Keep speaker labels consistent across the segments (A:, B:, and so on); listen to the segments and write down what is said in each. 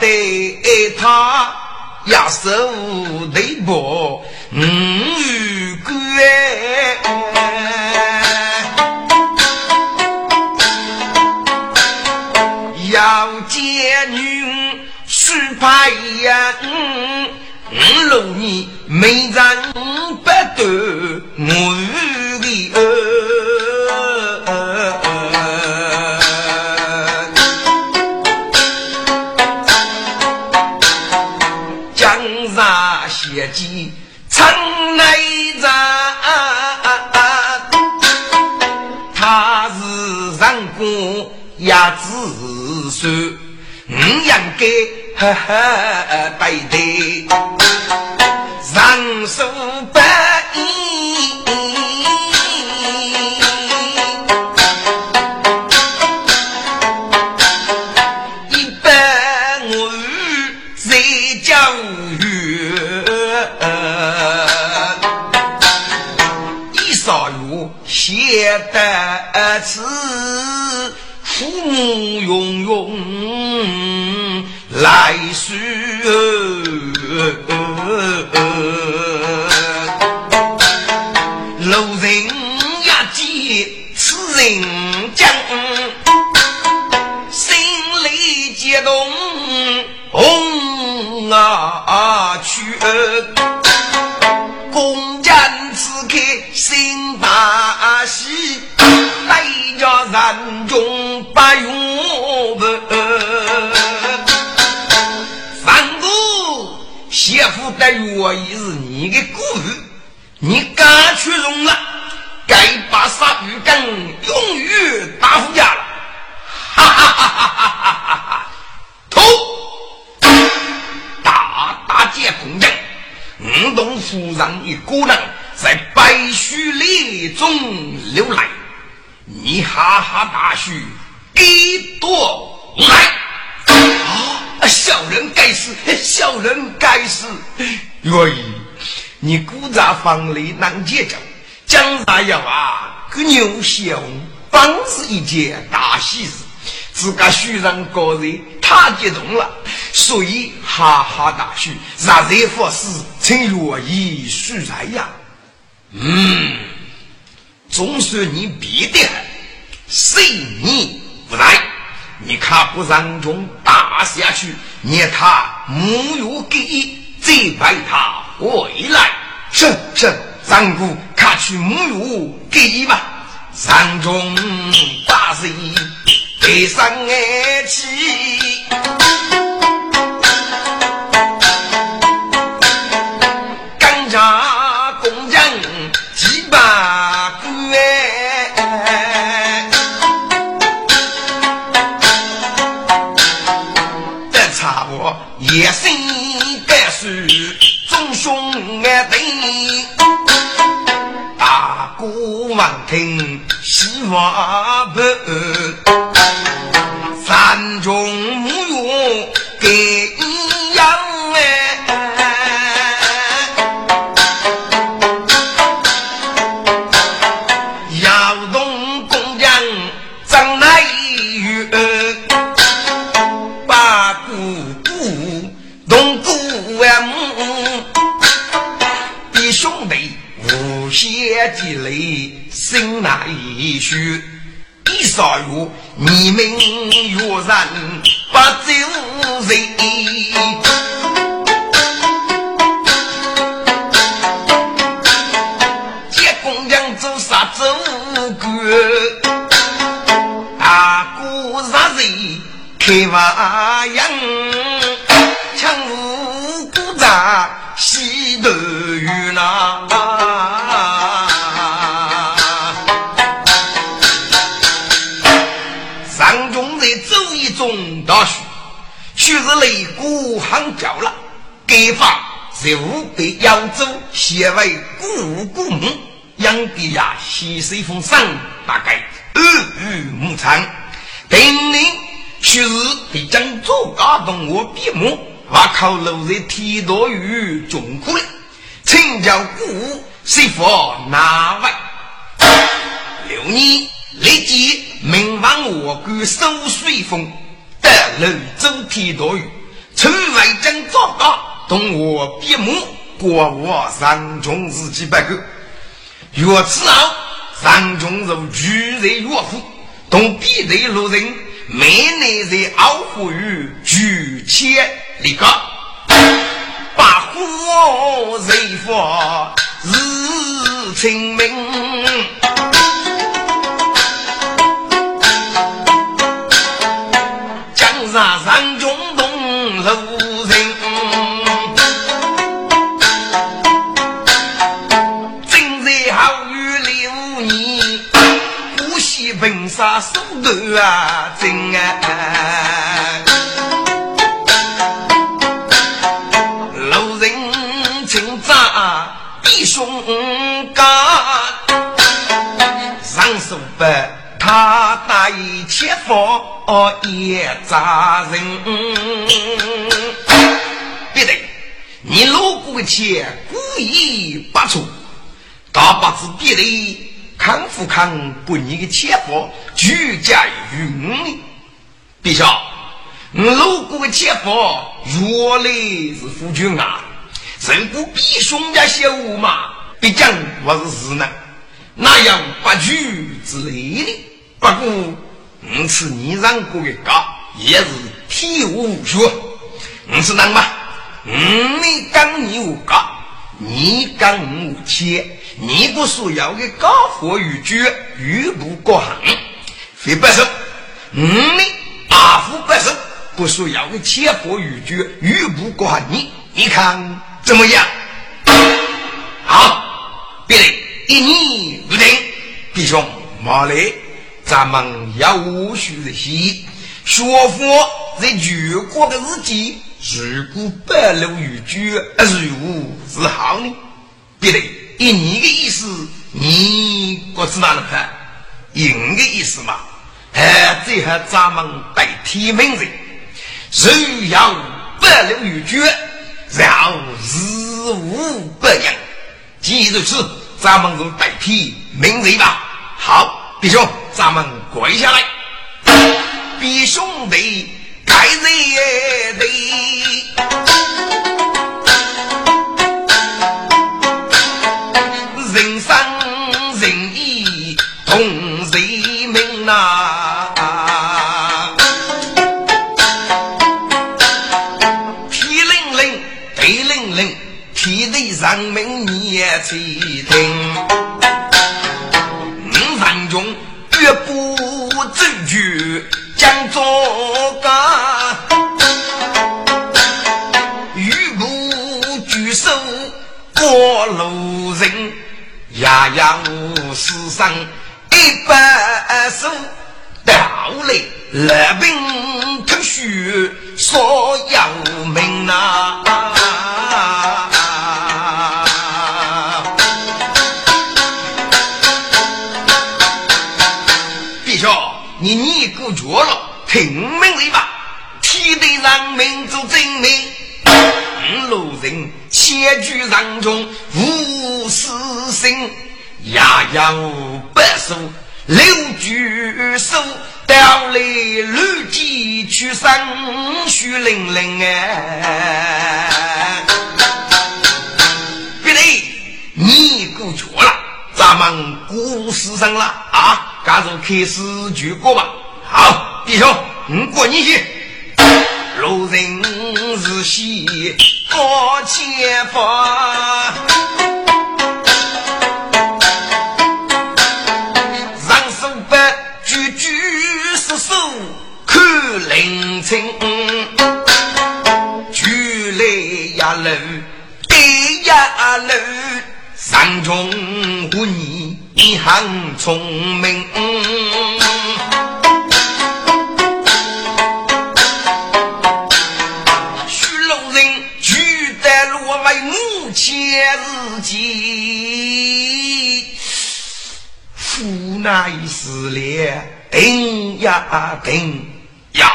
A: 得他。压手对波五关，要见女须派呀，五六年没人 have 哈哈大嘘，一朵来啊！小人该死，小人该死。愿意，你鼓掌放里难解救，江山要啊，个牛血红，本是一件大喜事。自个虚人高人太激动了，所以哈哈大笑。让人佛师请愿意恕来呀。嗯，总算你别的谁你不来，你看不让中打下去，你他没有给，再派他回来。是是，三姑看去没有给吧。三中大水。悲伤爱去，望听希望不。山中木用给一样哎，窑洞工匠张乃玉，把姑姑同姑啊母，弟兄弟无邪积累心难续。一少月，你们若然不走人，结公娘做啥做官？大姑杀人开瓦样，是擂鼓喊叫了，该法是五百扬州写为古古墓，杨帝呀西水风山大概二语牧场，定令许是得将做家动我闭目，我靠路在天道与中苦了，请教古是否哪位？六年立即命王我官收水风。得楼中天多雨，村外将糟糕，同我比目，过我上穷日几百个。月此后，上穷如巨人岳父，同必队路人，每年在傲虎于举千里高，把火人发日清明。手段啊，真啊！路人请扎弟兄干，上手不。他带切佛也扎人，别得，你路过钱故意不出，大把子别得看富看不你的切佛居家云里，陛下，你路过的切佛原来是夫君啊，人不比兄家小嘛，毕竟我是事呢，哪样不举之类的。不过，五次你让过的高也是体无学，五是能吗？你刚你无高，你刚无钱，你不需要的高火与绝，玉不过行，非不收。五你阿福不收，不需要的钱火与绝，玉不过行，你你看怎么样？好，别的一年不定，弟兄马来。咱们要务虚的些，学佛在全国的日记，如果白露于居，如无是好呢？别的，以你的意思，你不知道了看，应的意思嘛？哎，最后咱们代替名人，如要白露于居，然后日无不阳。既如此，咱们就代替名人吧。好，弟兄。咱们跪下来，比兄弟该认得，你过绝了，咱们故事上了啊！干那就过吧。好，弟兄，你过你去。路人是喜过前方，让手把句句是手看灵清，举来呀楼，对呀楼，山中无你很聪明。呀定呀，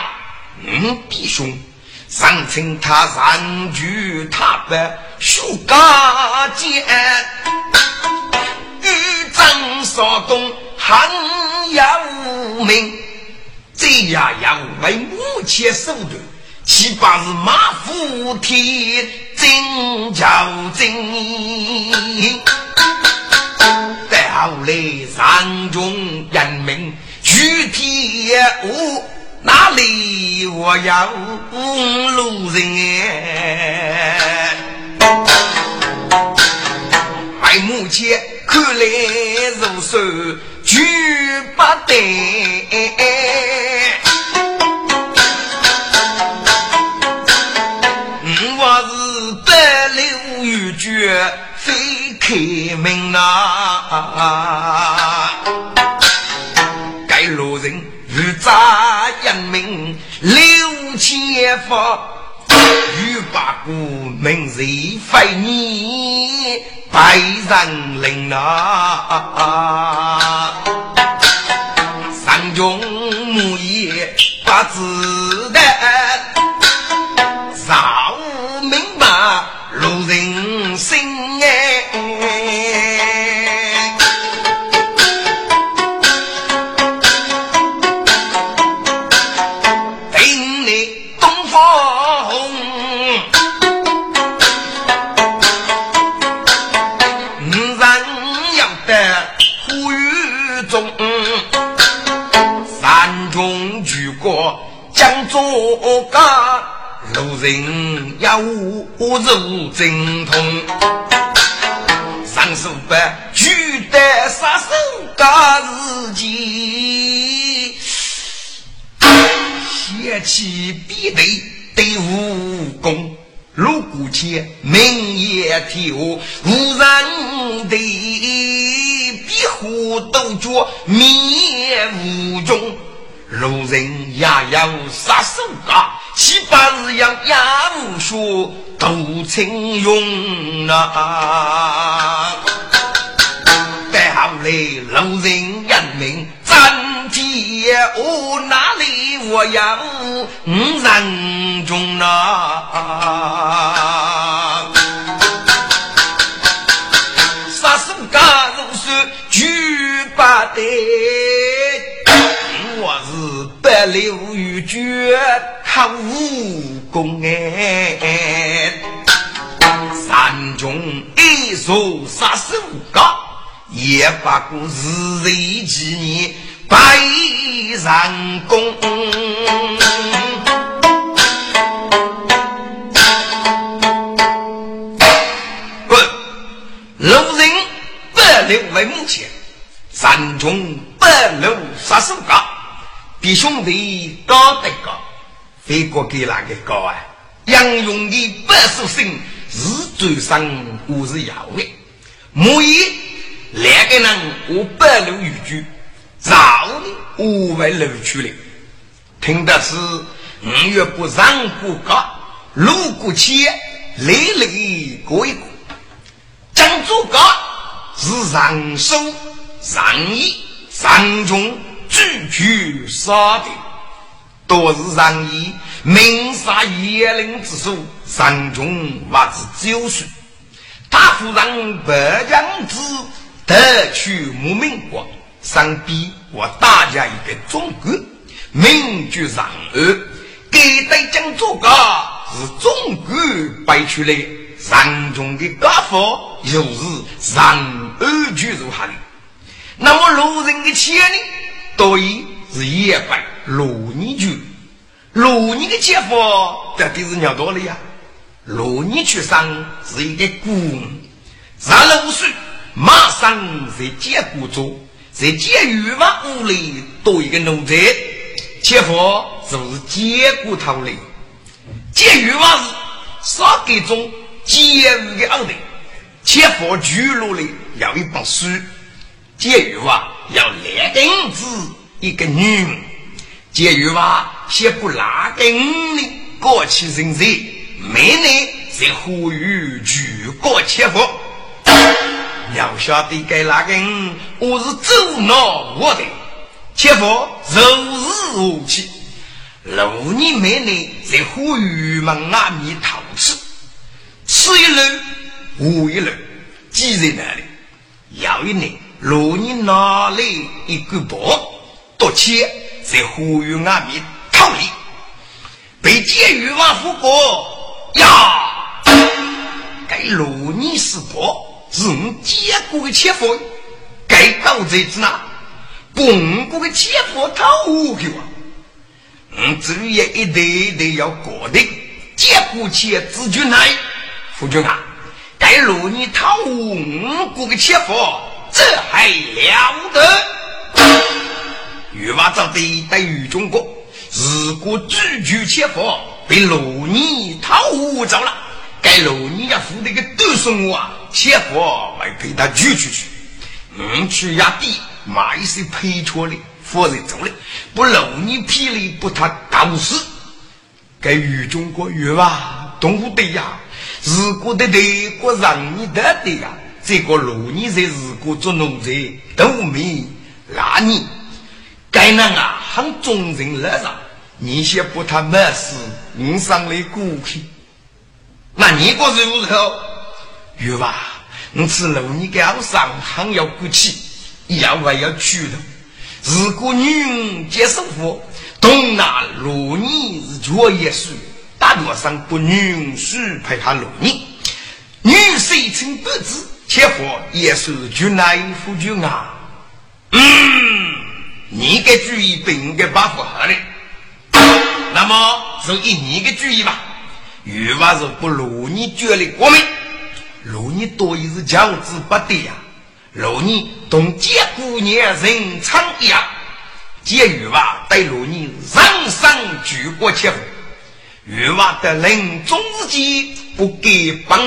A: 嗯，弟兄，上称他上举他的书家剑，欲征少东，汉呀无名，这呀要为母亲手段。七八是马虎天真叫真？待后来上中人民具体我哪里我要路人哎？为目前看来如手举不得。非开门呐！该路人扎人命六千方，欲把古名谁非你百人领啊！三中木叶八字的。人精通，上书班举得杀手干自己，邪气必对对武功，如果且明也跳，无人的壁虎斗角灭无踪。路人也要杀手啊，七八日要压无数都请用啊！再后来路人人民战天，我哪里我要五人中啊？杀手噶如是举不得。百六玉绝靠武功哎，山中一手杀手高，也不过是这几年百人功。滚！路人百六为目前，山中百六杀手高。比兄弟高得高，飞过给哪个高啊？杨勇的百寿星是最上，我是要的。莫一两个人我百路语句，早的我为楼去了。听的是五月不上不高，路过去累累过一过。江左高是上手上义上中。句句杀的，多是上义，明杀严令之术，上中或是九岁。大夫让白将子得取无名国，上边我大家一个中国，名居上岸，给代将做个是中国摆出来，上中的家父又是上岸居如何的那么路人的钱呢？对是野怪罗尼居，罗尼的姐夫到底是鸟多了呀？罗尼去生是一个孤儿，十六岁马上在监谷中，在监狱房屋里多一个奴才，姐夫就是监谷头的。监狱房是少给种监狱的二代，姐夫居落里要一本书，监狱房要两根子一个女，监狱房先不拉根的过去人才。每年在呼吁举国切腹，要晓得该那个我是走脑我的切腹如日无期。六年每年在呼吁门外面讨吃，吃一轮无一轮，记在那里。要一年，六年拿来一个包，多钱在呼吁外面讨利，被监狱王府过。呀！该罗尼是婆，是我结过的切夫，该盗贼子哪？本国的切夫偷去啊！嗯，至于一代一代要过的，结过切子君来，夫君啊，该罗尼偷我国的切夫，这还了得？玉娃早得待于中国，如果拒绝切夫。被罗尼讨误走了，该罗尼要付那个多少我啊？切佛来陪他举出去，嗯，去压地买一些赔错的，否则走了，不罗尼霹雳不他搞死。该与中国越吧，动物的呀，如果的德国让你得的呀，这个罗尼在如果做农贼都没那你该人啊，很忠人乐上。你先不他没事，你上来过去。那你过是如何？有吧？你吃肉，你高上还要过去，要还要去的。如果女人接受佛，东拿罗尼是绝也是大多上不女人是陪他罗尼。女谁称不知，且佛也是君来夫君啊。嗯，你该注意，不应该把不好的。那么就以你的主意吧。欲望是不如你觉得过门，如你多一是强子不得呀。如你同结姑娘人长一样，结欲望对如你人生举国切腹。欲望的临终之际不给帮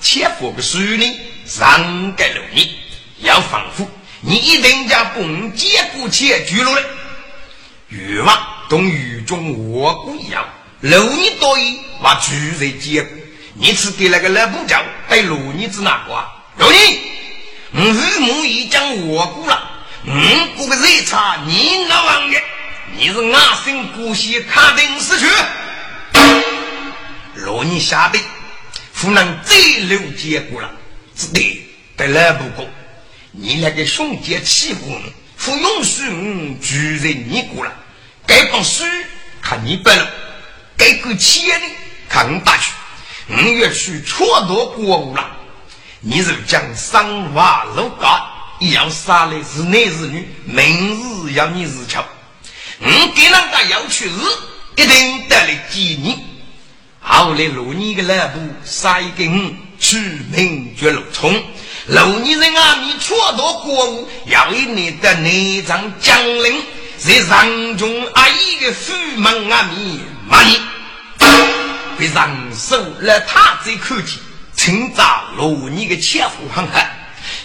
A: 切腹的书呢，上个六年，要防护，你一定将本结姑切举了。欲望。同雨中卧骨一样，六年多一把住在监狱。你是给那个老部长带六年子哪个？六年，我父母已将卧骨了。嗯，这个热茶你那王爷，你是阿生姑息卡定死去。六年下的，湖南最六结果了，只得在老部过。你那个兄弟欺负我，不允许我住在你过了。该本书看你本了，该个钱呢看你打去，你越去错多过物了。你是将三娃六嘎，要杀的是男是女，明日要你日瞧。你给人家要去日，一定得来见你。后来罗你的老婆杀一根取名绝路冲，罗你人啊，你错多过物，要一年的内脏将领。在上中阿姨的府门阿面骂你，被上手了他这口气，称赞罗你的前夫很狠。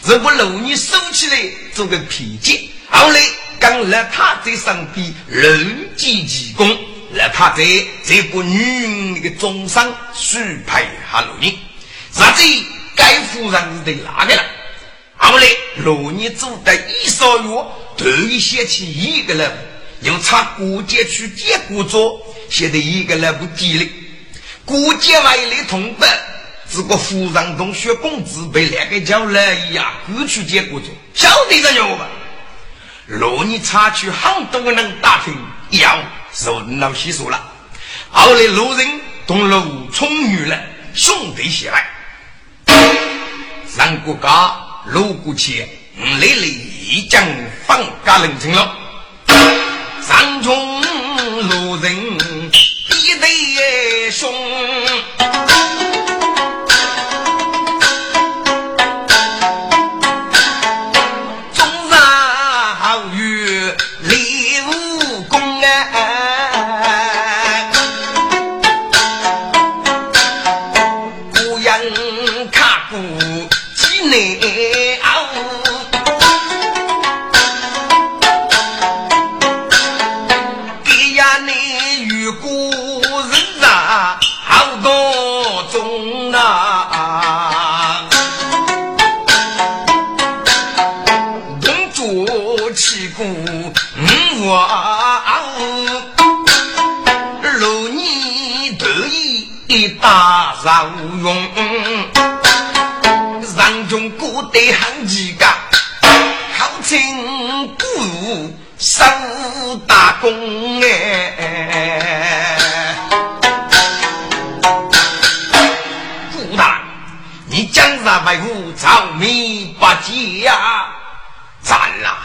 A: 如果罗你收起来做个皮筋，后来跟了他在身边人机济公，了他在这个女人那个终身许配哈罗你，啥子该夫人的哪个了？后来罗你做的一少月。头一想起一个人，又差过节去接过桌，现在一个人不低了。过节外来同伴，这个夫人同学公子被两个叫来呀，过去接过桌，晓得这样吧？若你差去很多个人打听，要受老细说了。后来路人同陆冲女人兄弟起来，三国家路过去。雷雷已将放家人成了，山中路人一对兄。无用，人中古代很几个，好称不如手大功哎。顾大，你江山为虎，朝名不济呀！赞啦！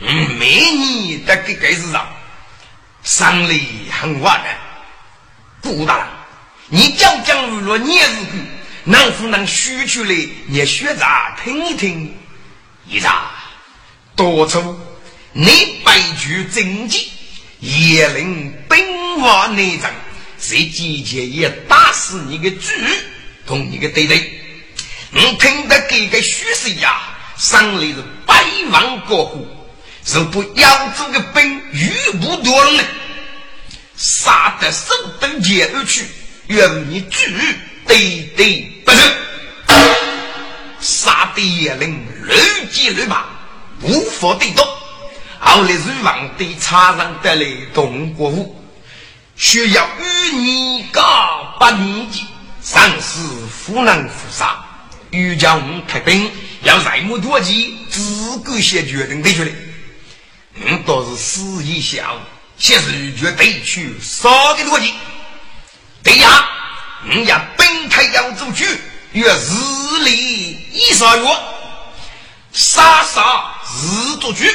A: 嗯，每年的这个市场，生意很旺的，顾大。你讲讲如若你是个，能不能说出来？你学着听一听。一查，多出你白举政绩，也能兵法内政，谁集结也打死你个主同你个对对。你听得这个虚实呀，上来是百万过户，是不扬州的兵余不多了，杀得手登前而去。愿你举对对不是，杀敌也能屡击屡拔，无法对动。后来是皇帝插上得来动国府，需要与你告八年级，上司夫能负杀，欲将开兵，要什么多计，自个先决定得出来。嗯，倒是死一小，先是决得去杀的多计。对呀，你要本开扬州去，约日里一十月，杀杀日做去，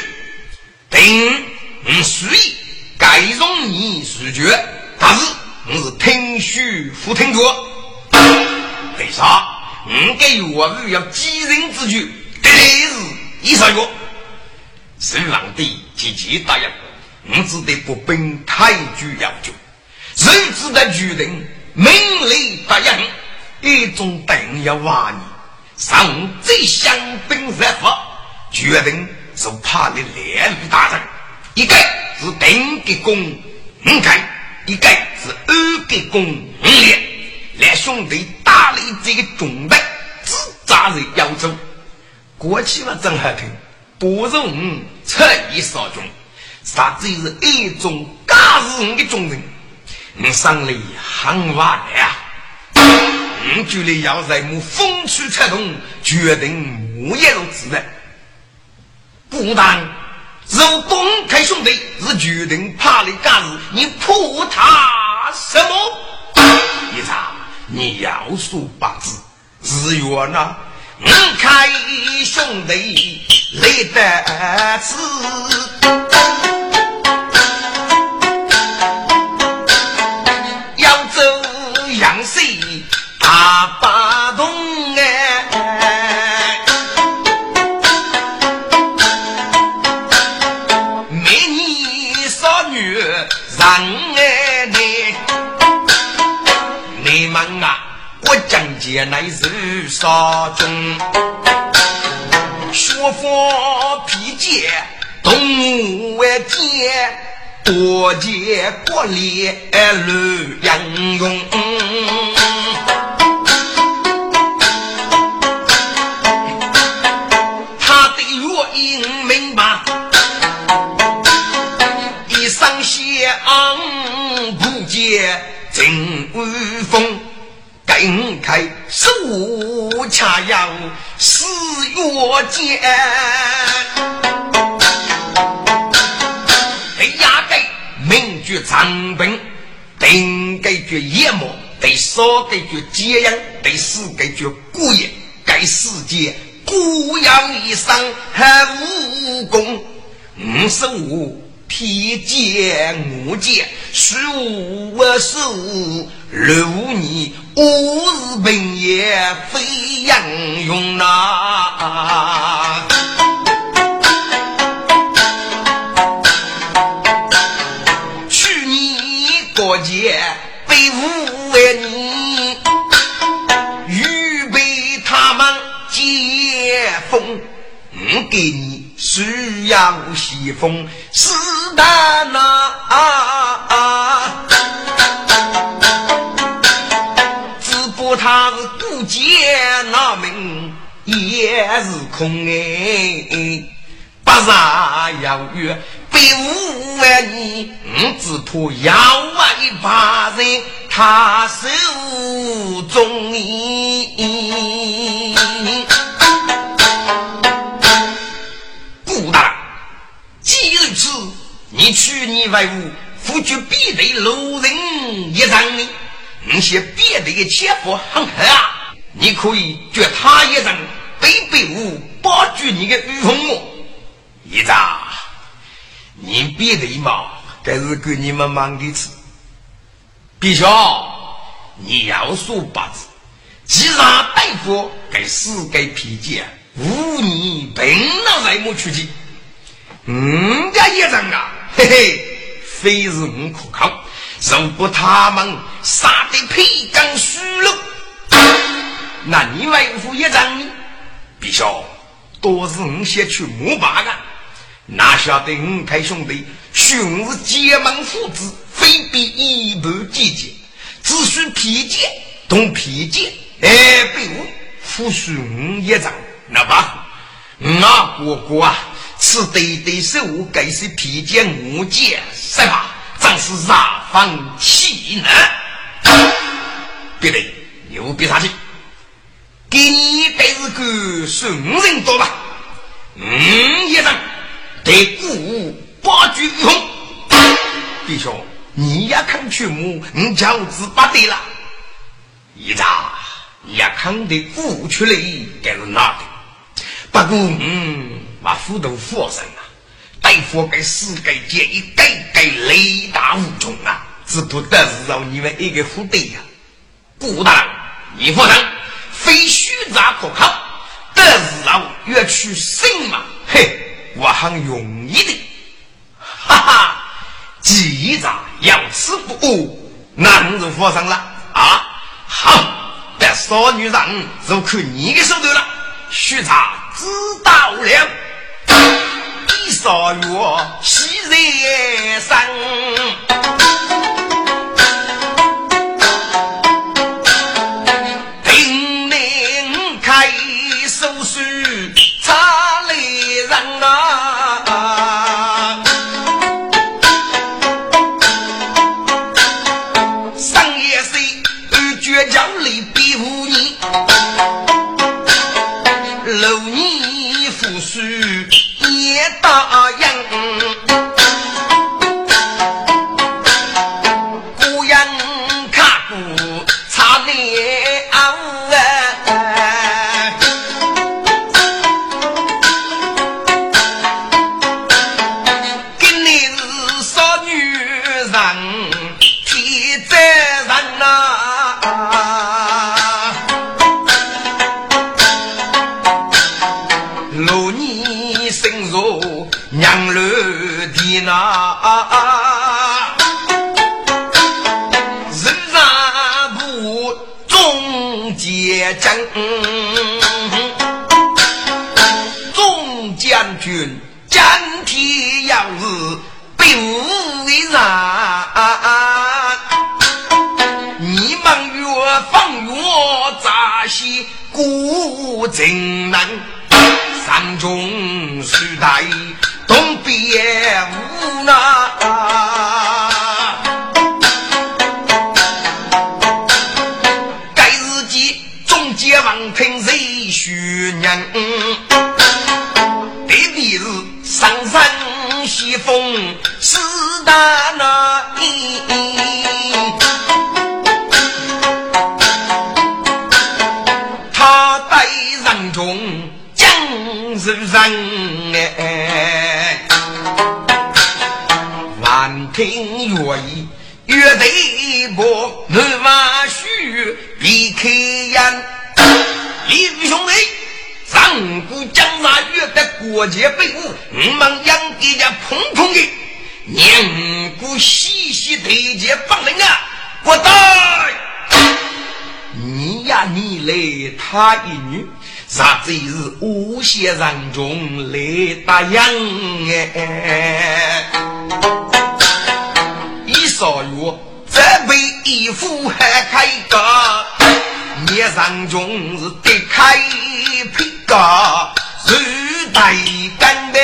A: 定你随意该容你拒绝，但是你是听许不听着。为啥？你给我日要几人之举，得日一十月，隋皇帝积极答应，你只得不本太君要求。谁知道决定命令答应，一种等要挖你，上最香兵热法，决定是怕你连于大人。一个是定给功五开，一个是二给功五连，来兄弟打了这个重担，只扎在腰中。过去嘛真好听，不容彻一少中，啥子是一种假日的中人。你上来很晚了，你觉得要在我风吹草动，决定我也如此的。不但如东开兄弟是决定怕你干事，你怕他什么？一查，你要说八字是缘呐，你开兄弟来得迟。是杀中，学佛披肩，动物见，多见国力乱杨用。他的原因明白，一生相不见真威风。分开恰要四月间，得压给明绝长兵，定给绝夜幕，得少给绝解阳，得死给绝孤夜，该世界孤阳一生还无功，五十五披剑我剑，虚无我手，如你我日本也飞扬勇呐。去年过节被五万你预备他们接风，给你。需要西风，是的啊，只那门也是空哎，不杀要约被五万年，只怕要为把人他手中你。你去年为伍，夫君必得路人一张呢。你些别的切腹很狠啊！你可以绝他一人，背背我，保住你的御风么？一张，你别的嘛，这是给你们忙的吃。陛下，你要说八字，既然大夫给死给脾气，无你本脑在么出去？嗯，家一人啊！嘿嘿，非是我可靠，如果他们杀的皮刚虚了，那你为父一张呢？陛下，多是我先去摸把的，哪晓得五太兄弟寻是结盟父子，非比一般姐姐，只需皮剑同皮剑，哎，比我夫婿我一张，那把我哥哥啊！此对对手该是披剑无剑，是吧？真是杀方气能。别的牛逼啥去？给你该是个顺人多吧？嗯，一人对鼓八句红。弟兄，你也看曲目，你叫子不对了。一扎，你也看得鼓出来，该是哪的？不过，嗯。把斧头斧上啊！大夫给世界界一改改雷打无穷啊！只不得是让你们一个副队呀！顾大人，你夫人非虚诈可靠，得是让越去生嘛！嘿，我很容易的，哈哈！记着要吃不饿，男人负上了啊！好，但少女人就看你的手头了，虚诈知道了。一少月喜人生。也答应。年古细细对接帮人啊，我带你呀，你来他一女。啥子是无限人中来打烊哎？一少月这被衣服还开个，你人中是得开皮个，手带干杯。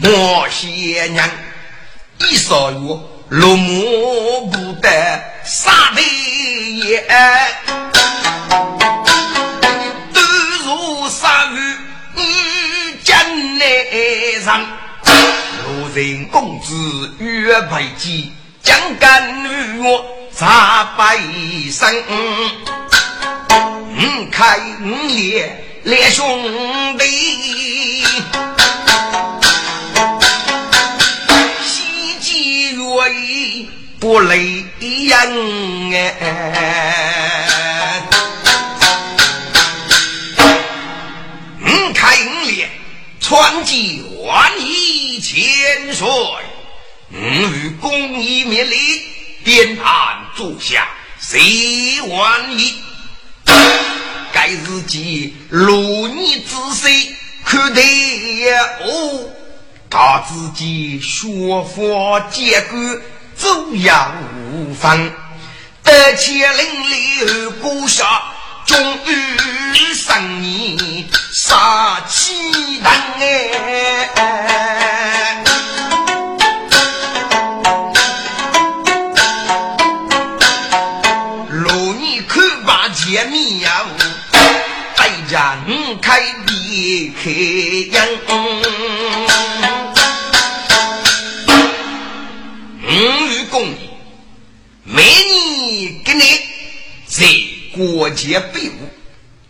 A: 莫嫌娘，一少月落幕不得杀的也，都如杀鱼你江南上，路人公子岳培基将干女我。三百生，五开五裂列兄弟，盘坐下，谁玩意？该日记如你仔细看待哦，他自己学佛结果走扬无方，得且淋漓骨下，终于生你杀气腾哎。开闭开眼，五与公义，每年给你在过节备物，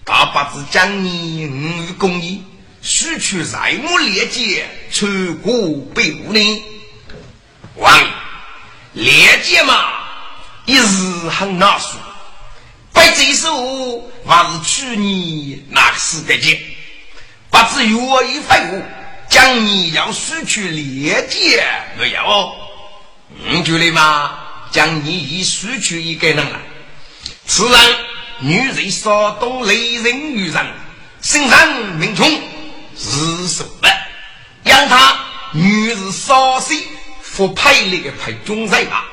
A: 大八字讲你五与公义，失去财母列界，出国备物呢？王列界嘛，一时很难说。白这首还是去年那个时代节，不知愿意废物，讲你要失去廉洁没有？你觉得吗？讲你已失去一个人了。此人女人稍懂雷人女人，身上名从是什么？让他女人稍岁复派那个派中人吧。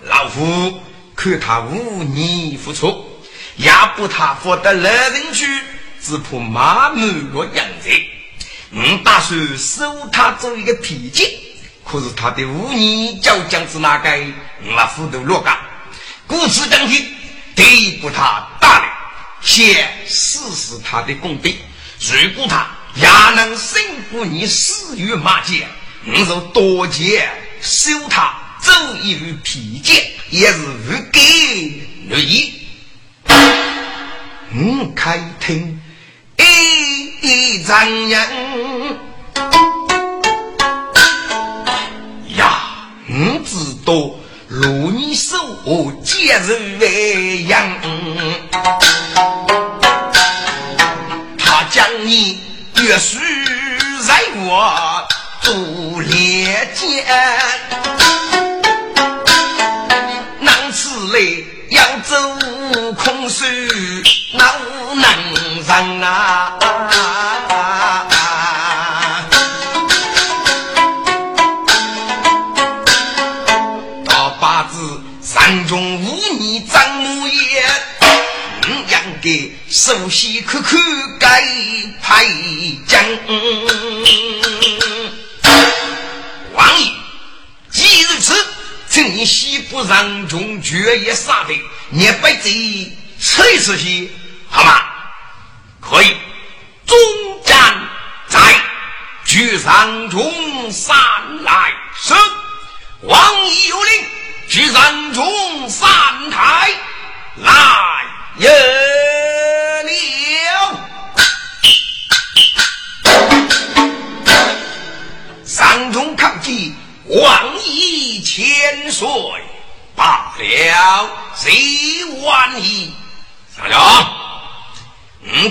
A: 老夫看他五年付出。也不他获得来人去，只怕马满落阳在。我打算收他做一个皮件，可是他的五年交将是哪个？我糊涂落干。故此当天，得不他大量，先试试他的功底。如果他也能胜过你四月马剑，我就多借收他做一缕皮件，也是无给乐意。五开听，一一张人呀，五知道如你手接人为样，他将你约束在我做连间，难此来扬州空手那能人啊！到八字三中五女张母爷，五样的首可可该派将。王，今日此。你西部山中绝也杀的，你不得吃一吃些，好吗？可以，中战在聚山中三来生。王爷有令，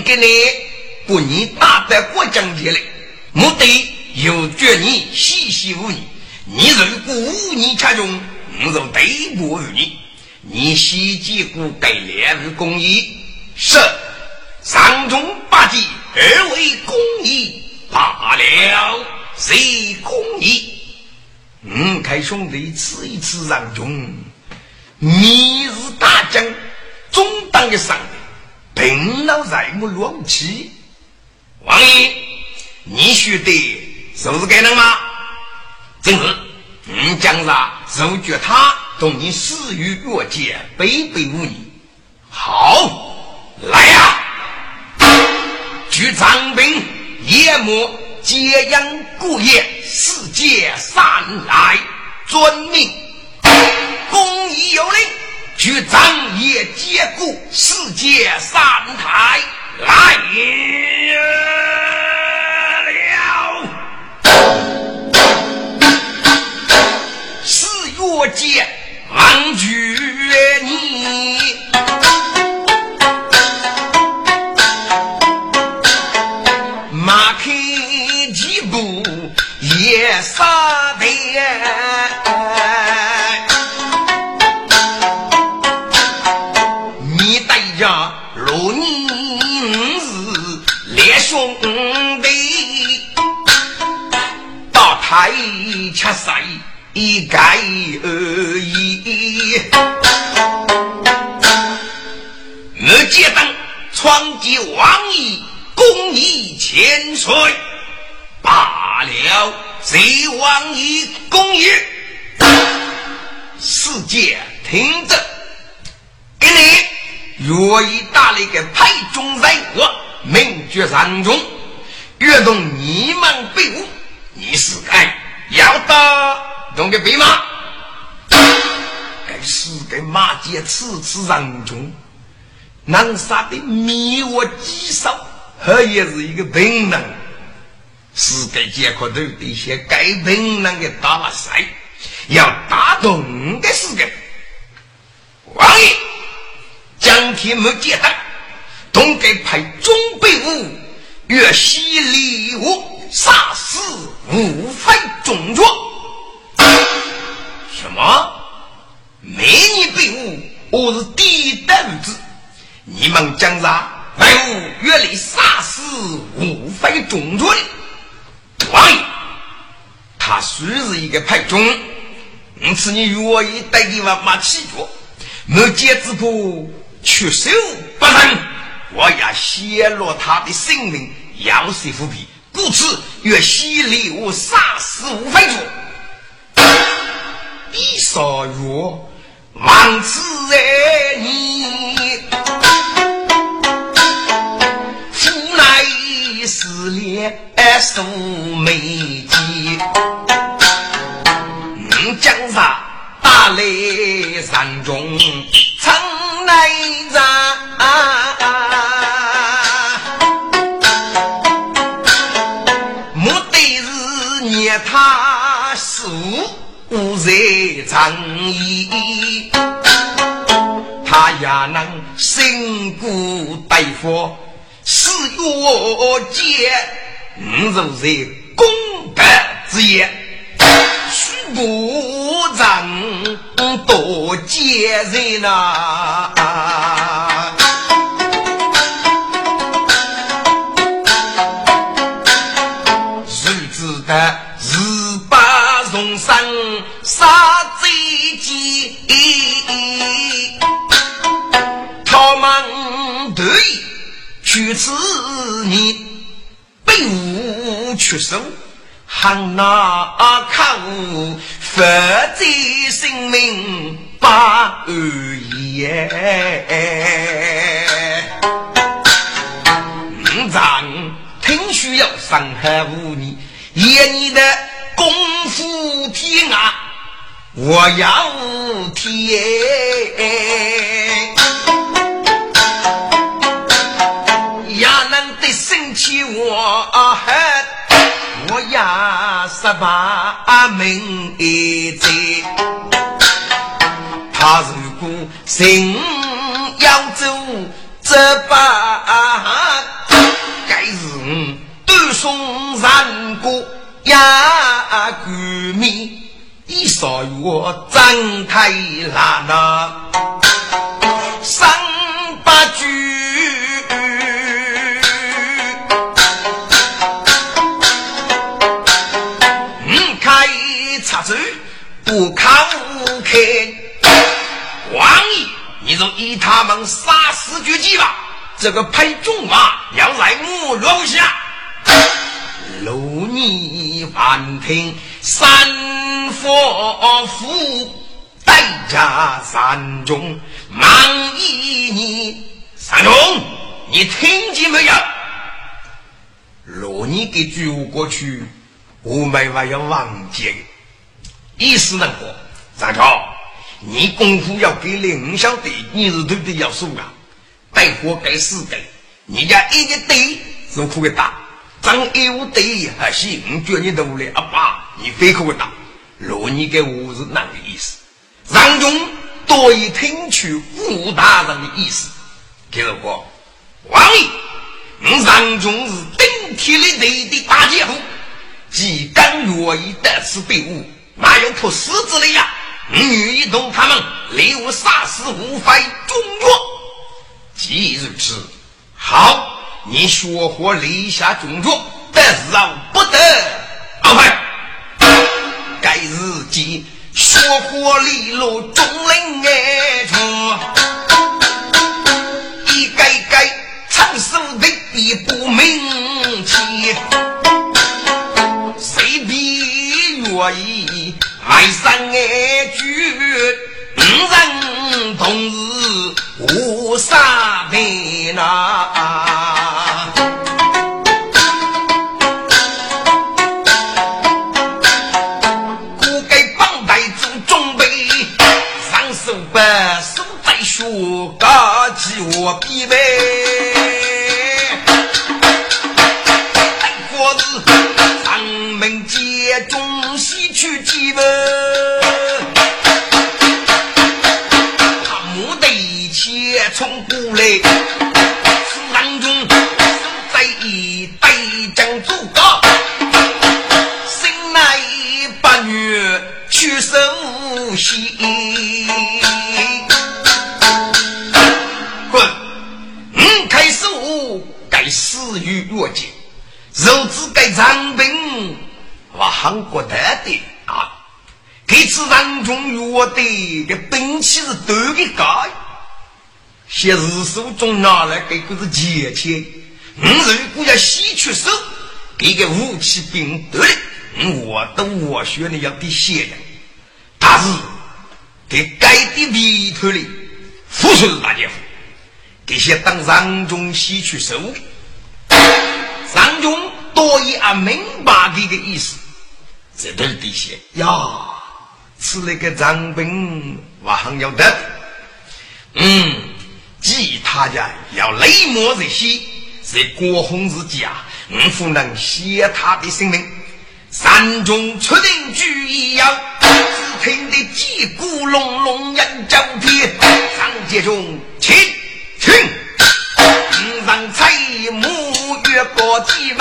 A: 给你把你打在过江去了，目的有绝你细细无你。你如果无你恰中，我就对不于你。你西几股该练于公义，是上中八级二为公义罢了，谁公义？嗯，看兄弟吃一次上中，你是大将，中当的上。平老在我乱气，王爷，你说的是不是该能吗？正是，你将啥如觉他同你死于越界，卑鄙无义。好，来呀！举长兵，夜幕揭阳故业，世界三来遵命，公义有令。举张掖接过，世界三台来了。四月节，王举你，马开几步也杀得。太恰谁一概而已。我接等闯进王爷公义千岁，罢了。谁王爷公义？世界听着，给你若意打了一个派中人物，名绝山中，跃动你们队伍。你是该要打。弄个兵马，该是该马杰次次让中，能杀的灭我几少，这也是一个本能。是该杰克头的一些该本能的打赛，要打动的是个王爷，将天没接待，东该派中备伍，越西礼物。杀死无非中作，什么？美女被误，我是第一等子。你们讲啥？为吾原来杀死无非中作的。王爷，他虽是一个派中，因此你愿意带地方马起脚，没节之苦，出手不仁，我要泄露他的性命，要死伏笔？故此，越犀利我杀死无非主，必杀若王子哎你，我，是我见吾如在功德之业，须不长多见人呐。你被无出手，喊那靠佛在性命不言。五丈听需要伤害无你，演你的功夫天啊，我要天。起我恨我呀十八名在，他如果心要走这把，该是断送三个呀鬼命，一少我张太难了，不看无看，王爷，你就依他们杀死绝技吧。这个配种马要来我楼下，如你凡听三佛父代驾三中，忙一你三中，你听见没有？若你给追过去，我没法要忘记。意思能活，张超，你功夫要给林晓得，你是对不对？要输啊！带货该死的，你家一个队是可以打，张一五队还行，叫你努力，阿爸，你非可以打。若你给我是哪个意思？张中多以听取武大人的意思，听着我，王爷，我张中是顶天立地的大姐夫，既敢愿意得此队伍。哪有破狮子的呀？女一同他们立我杀死无非中药。既如此，好，你学活立下中药，得饶不得。安排。该日记学活立落中领爱处，一改改长寿的一不名气，比愿意？爱上爱句，五人同日无杀别呐。次当中约的个兵器是多的高，现日手中拿来给个是借钱。你如果要洗出手，给个武器兵多的，我都我选的要得先呀。但是给该的里头的富顺大姐夫，这些当当中洗出手。张中多一啊，明白这个意思，这都是底线呀。吃那个张兵，我很要得。嗯，其他家要雷魔这些，是国红之家，我不能携他的性命。山中出定举一样，只听得击鼓隆隆，人叫天，张杰中，请请，让彩木。越过几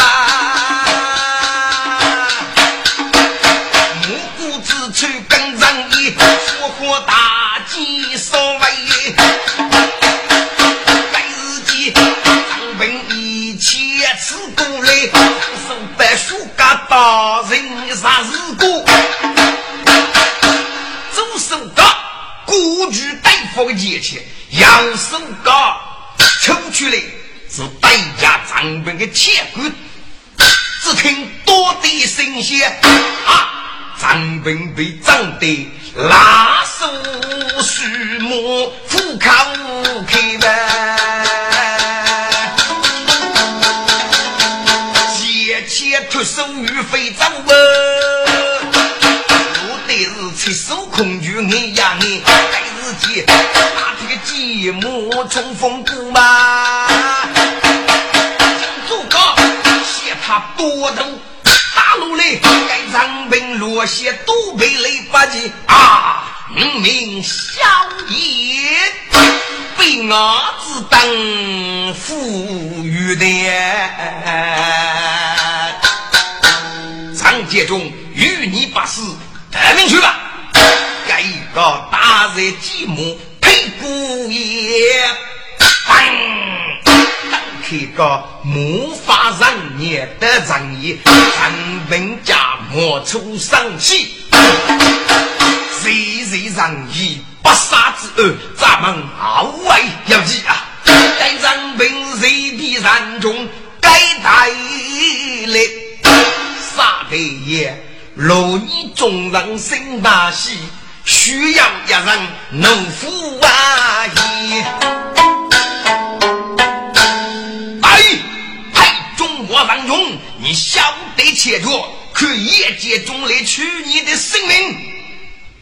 A: 被长得拉手树木，虎口开门，切切脱手与非走赤手空拳，眼呀眼，该自己打这个寂寞冲锋鼓嘛。金主写他多头大路嘞，该长兵落下都被雷八击啊！名小爷被我子当富裕的，长街中与你把事得命去吧。该一个大人寂寞配姑爷，当开个魔法人也的人也，成本家莫出生气，谁谁人意不杀之恶，咱们好为要记啊！该人本谁的人中该带来杀的也，若你众人心大喜。需要一人能扶阿姨。你晓得切着，可业界中来取你的性命，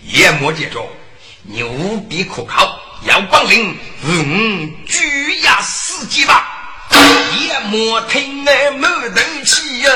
A: 夜魔界中，你无比可靠，要帮领嗯举压死机吧，夜魔听来没斗气呀。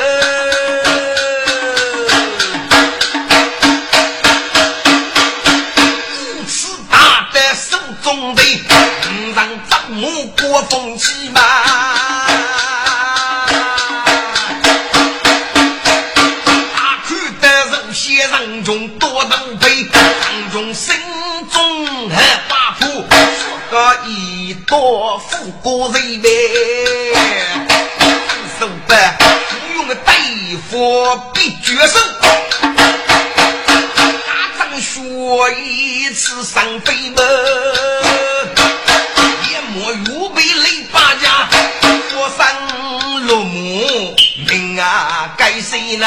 A: 一多富过人呗，手办用大夫必绝手。说一次上飞门，也莫预备雷八家，我上落幕，命啊该谁呢？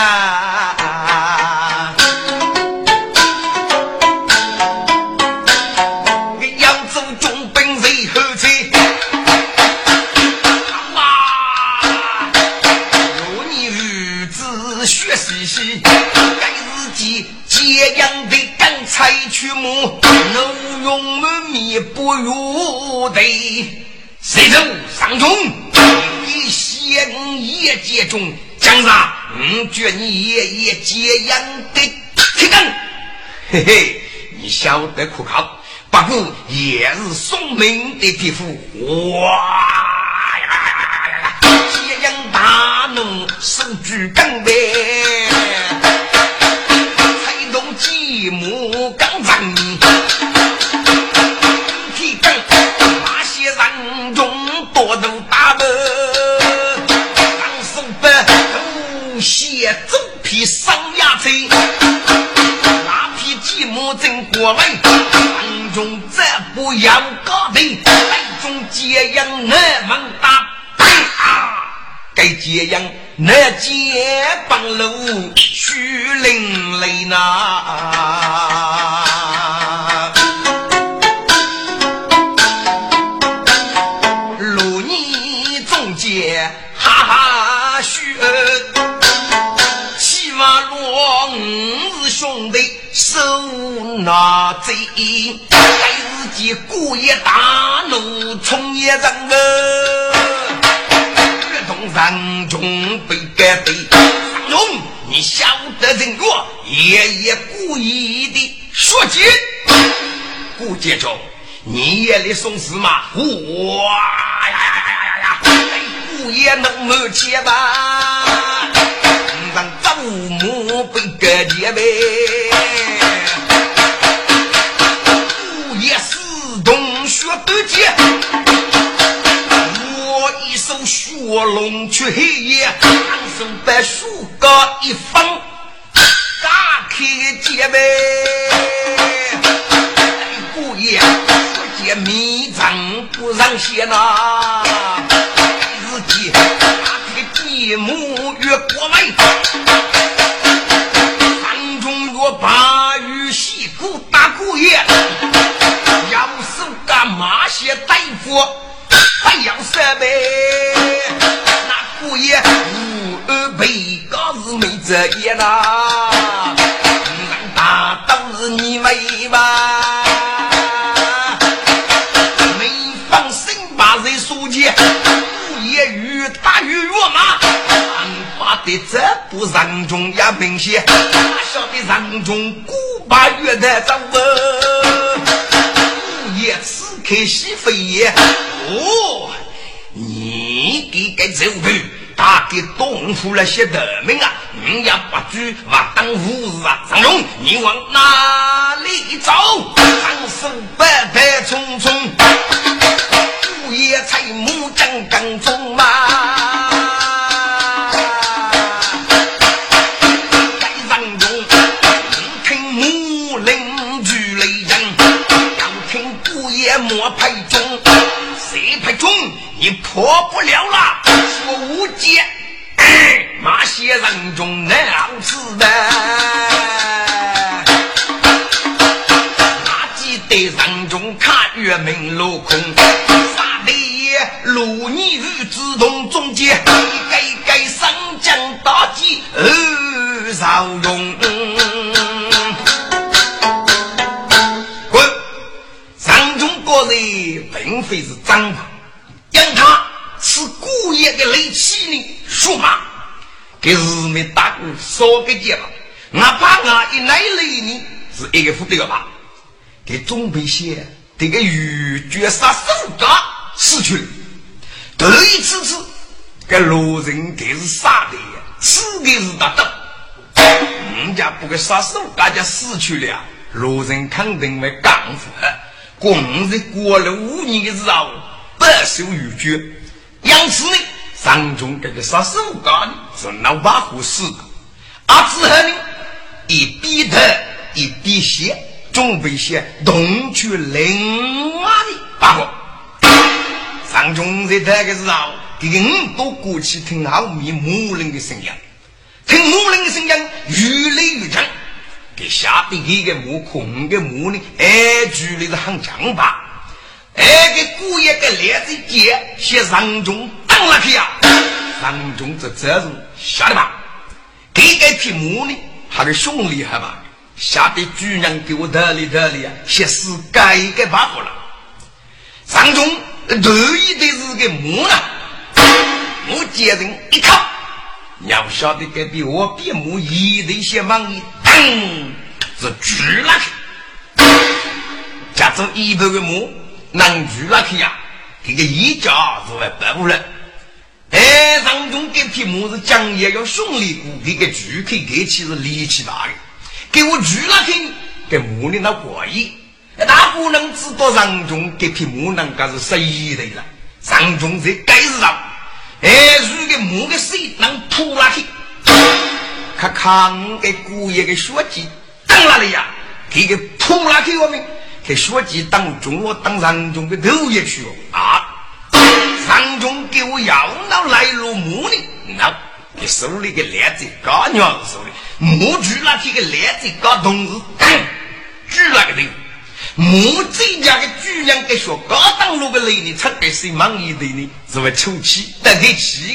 A: 的。采取木，能用满面不如的，谁走上中？你先业界中，江上，嗯，觉你爷爷这样的铁根，嘿嘿，你晓得可靠，不过也是送命的地府，哇呀呀呀呀呀！这样大怒，手举钢鞭。一木刚正，头鞋走皮上牙嘴，那匹寂寞真过来，当中这不要高头，来中这样那么大，啊！该接应，那接帮路虚伶俐呐，拿贼，该自己故意大怒冲一人啊！人中被改对，上中你晓得人弱，爷爷故意的说起，顾杰中，你也来送死吗？哇呀呀呀呀呀！姑爷能没钱吧？让祖母被改结呗。二姐，我一手雪龙去黑夜，双手把树高一放，打开结呗。姑爷，二姐，米缸不让掀呐。二姐，打开继母越国门，当中若把玉玺打姑爷。马些大夫，不要设备，那姑爷无二辈高是没这眼呐，难打都是你为吧？没放心把人说起，姑爷与大鱼跃马。的这不人中也明显，哪晓得人中古巴月的走哦，午夜此刻西飞也哦，你给个走路，大给东府那些得名啊，你也不住我当武士啊，张龙，你往哪里走？长生白白匆匆，午夜才木正刚中嘛。你破不了了，说无解。马些人中难死的，哪记得人中看月明落空，杀的也如你与自动中间，该该上将大计而少用。滚！人中高人并非是张狂，让他是故意的雷气呢？说嘛，给日没打过少个结吧？哪怕我一来雷呢，是一个副队吧？给总兵些这个玉绝杀手家死去了。头一次次，给罗人给是杀的，死的是大刀。人家不给杀手大家死去了，罗人肯定会干活。共是过了五年的时候，白受玉绝，因此呢，上中这个杀手干是老八虎死的。啊，之后呢，一比头一比血，准备些东去另外的八个。上中在这个时候，给人都过去听后面木人的声音，听木人的声音越来越强。给下边一个木空的木呢，哎，距离是很强吧？哎，给古爷个链子接，写上中挡了去呀！上中这责任晓得吧？给个匹木呢，他的兄弟还吧？下边主人给我得理得理啊，先是改改把活了。上中得意的是个木呢，木接人一靠，要晓得个比我比木一的一些忙一。是举了去，加中一百个木能举了去呀？这个一家是为百户人。哎，当中这匹木是讲也要兄弟股，这个举可以起是力气大的，给我举了去，给木的那过意。那不能知道上中这匹木能该是谁的了？上中在该是上，哎，如果木的水能扑了去。看看给姑爷的血迹当哪里呀？给个扑拉给我们，给血迹当中我当上中的头也去哦啊！给我要到来路木呢，那你手里个链子高娘手里木锯那几个链子高同志，锯那个人，木这家的主人给说高当路个雷呢，才给谁忙一堆呢？是为抽气得给气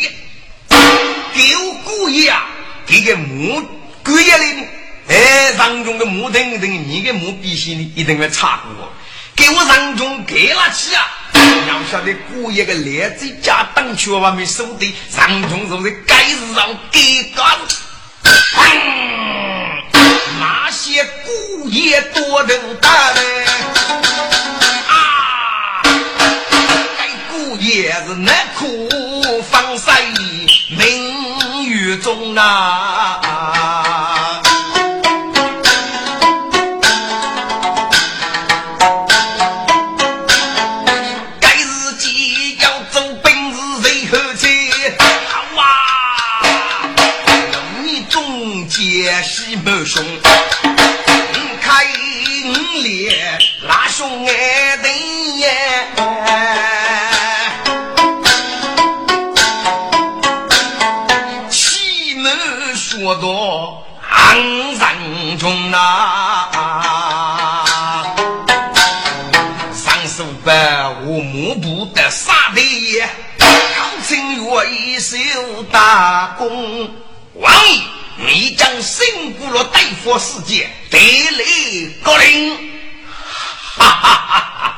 A: 的，给我姑爷啊！这个木贵呀嘞！哎，上中的木等等，你的木必须呢一定要差过。给我上中给了起啊！要晓得古爷个连子家当去我没收的，上中是不是该是让给干？那些古爷多能打嘞！啊，该古爷是难苦防晒命。雨中啊，多安山中啊，幕布的杀敌，康清月一手大功。王爷，你将辛苦了大佛世界，得来高陵。哈哈哈哈！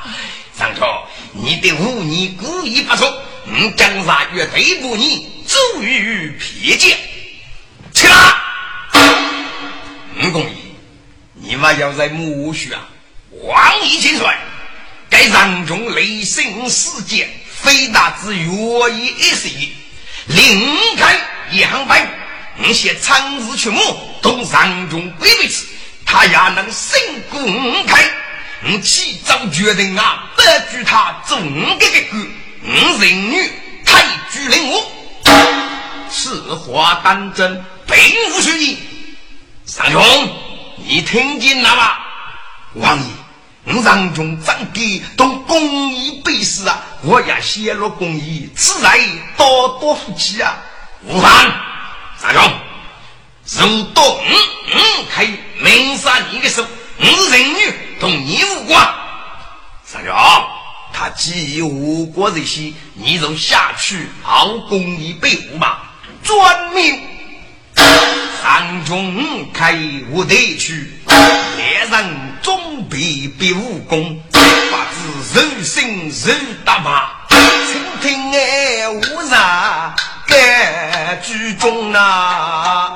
A: 上朝，你的武艺故意不错，你将杀月对付你，足于撇剑。起来！吴公义，你们要在木须啊！王爷千岁，该场中雷声事件，非大之约一一时，另开一行白，你些长日去目，都场中归位此，他也能胜公开。你起早决定啊，不惧他总这个个，五人女太举令我，此话当真，并无虚意。三兄，你听见了吗？王爷。我让中长给都公益百事啊！我也显露公益，此来多多福气啊！无妨，三兄，如多嗯嗯开明杀你的手，我是人女同你无关。三兄，他既已无国这些，你就下去好公益百物吧，专命。三中开无得去，猎人总必必武功，不知人心人大马，倾听爱无啥该剧中啊。